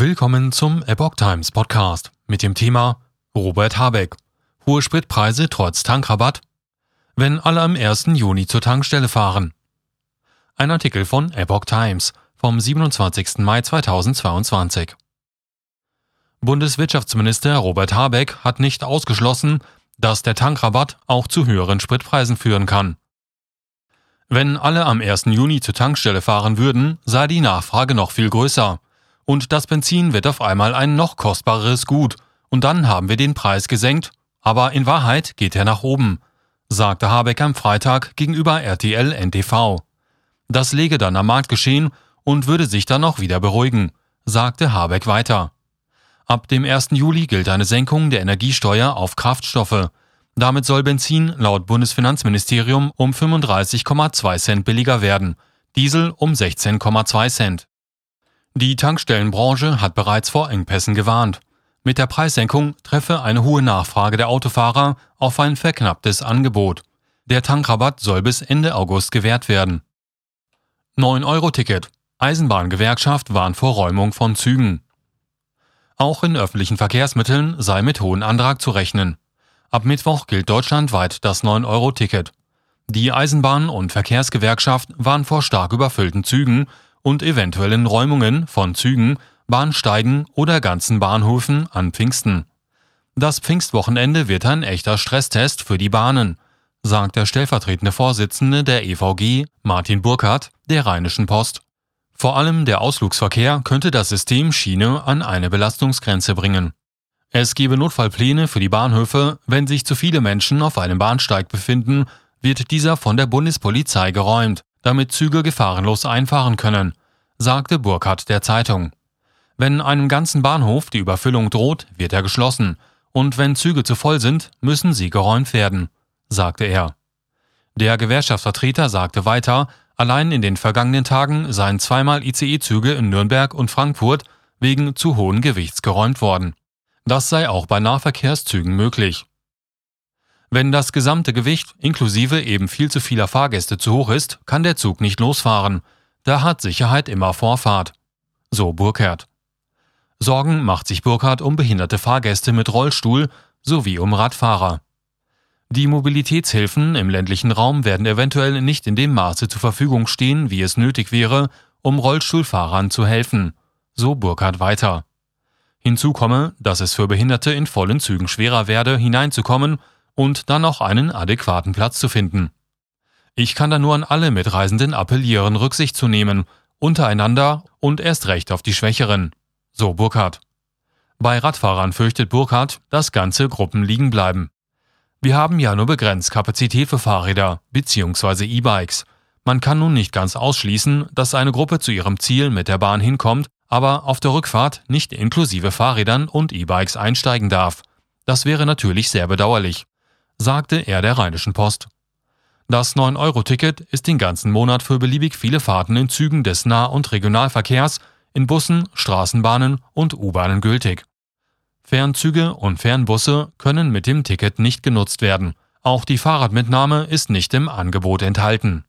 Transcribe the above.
Willkommen zum Epoch Times Podcast mit dem Thema Robert Habeck. Hohe Spritpreise trotz Tankrabatt? Wenn alle am 1. Juni zur Tankstelle fahren. Ein Artikel von Epoch Times vom 27. Mai 2022. Bundeswirtschaftsminister Robert Habeck hat nicht ausgeschlossen, dass der Tankrabatt auch zu höheren Spritpreisen führen kann. Wenn alle am 1. Juni zur Tankstelle fahren würden, sei die Nachfrage noch viel größer und das Benzin wird auf einmal ein noch kostbareres Gut, und dann haben wir den Preis gesenkt, aber in Wahrheit geht er nach oben, sagte Habeck am Freitag gegenüber RTL NTV. Das lege dann am Markt geschehen und würde sich dann auch wieder beruhigen, sagte Habeck weiter. Ab dem 1. Juli gilt eine Senkung der Energiesteuer auf Kraftstoffe. Damit soll Benzin laut Bundesfinanzministerium um 35,2 Cent billiger werden, Diesel um 16,2 Cent. Die Tankstellenbranche hat bereits vor Engpässen gewarnt. Mit der Preissenkung treffe eine hohe Nachfrage der Autofahrer auf ein verknapptes Angebot. Der Tankrabatt soll bis Ende August gewährt werden. 9-Euro-Ticket. Eisenbahngewerkschaft warnt vor Räumung von Zügen. Auch in öffentlichen Verkehrsmitteln sei mit hohem Antrag zu rechnen. Ab Mittwoch gilt deutschlandweit das 9-Euro-Ticket. Die Eisenbahn- und Verkehrsgewerkschaft warnt vor stark überfüllten Zügen und eventuellen Räumungen von Zügen, Bahnsteigen oder ganzen Bahnhöfen an Pfingsten. Das Pfingstwochenende wird ein echter Stresstest für die Bahnen, sagt der stellvertretende Vorsitzende der EVG, Martin Burkhardt, der Rheinischen Post. Vor allem der Ausflugsverkehr könnte das System Schiene an eine Belastungsgrenze bringen. Es gebe Notfallpläne für die Bahnhöfe, wenn sich zu viele Menschen auf einem Bahnsteig befinden, wird dieser von der Bundespolizei geräumt damit Züge gefahrenlos einfahren können, sagte Burkhardt der Zeitung. Wenn einem ganzen Bahnhof die Überfüllung droht, wird er geschlossen, und wenn Züge zu voll sind, müssen sie geräumt werden, sagte er. Der Gewerkschaftsvertreter sagte weiter, allein in den vergangenen Tagen seien zweimal ICE-Züge in Nürnberg und Frankfurt wegen zu hohen Gewichts geräumt worden. Das sei auch bei Nahverkehrszügen möglich. Wenn das gesamte Gewicht inklusive eben viel zu vieler Fahrgäste zu hoch ist, kann der Zug nicht losfahren. Da hat Sicherheit immer Vorfahrt. So Burkhardt. Sorgen macht sich Burkhardt um behinderte Fahrgäste mit Rollstuhl sowie um Radfahrer. Die Mobilitätshilfen im ländlichen Raum werden eventuell nicht in dem Maße zur Verfügung stehen, wie es nötig wäre, um Rollstuhlfahrern zu helfen. So Burkhardt weiter. Hinzu komme, dass es für Behinderte in vollen Zügen schwerer werde, hineinzukommen und dann auch einen adäquaten Platz zu finden. Ich kann da nur an alle Mitreisenden appellieren, Rücksicht zu nehmen, untereinander und erst recht auf die Schwächeren. So Burkhardt. Bei Radfahrern fürchtet Burkhardt, dass ganze Gruppen liegen bleiben. Wir haben ja nur begrenzt Kapazität für Fahrräder bzw. E-Bikes. Man kann nun nicht ganz ausschließen, dass eine Gruppe zu ihrem Ziel mit der Bahn hinkommt, aber auf der Rückfahrt nicht inklusive Fahrrädern und E-Bikes einsteigen darf. Das wäre natürlich sehr bedauerlich sagte er der Rheinischen Post. Das 9-Euro-Ticket ist den ganzen Monat für beliebig viele Fahrten in Zügen des Nah- und Regionalverkehrs, in Bussen, Straßenbahnen und U-Bahnen gültig. Fernzüge und Fernbusse können mit dem Ticket nicht genutzt werden. Auch die Fahrradmitnahme ist nicht im Angebot enthalten.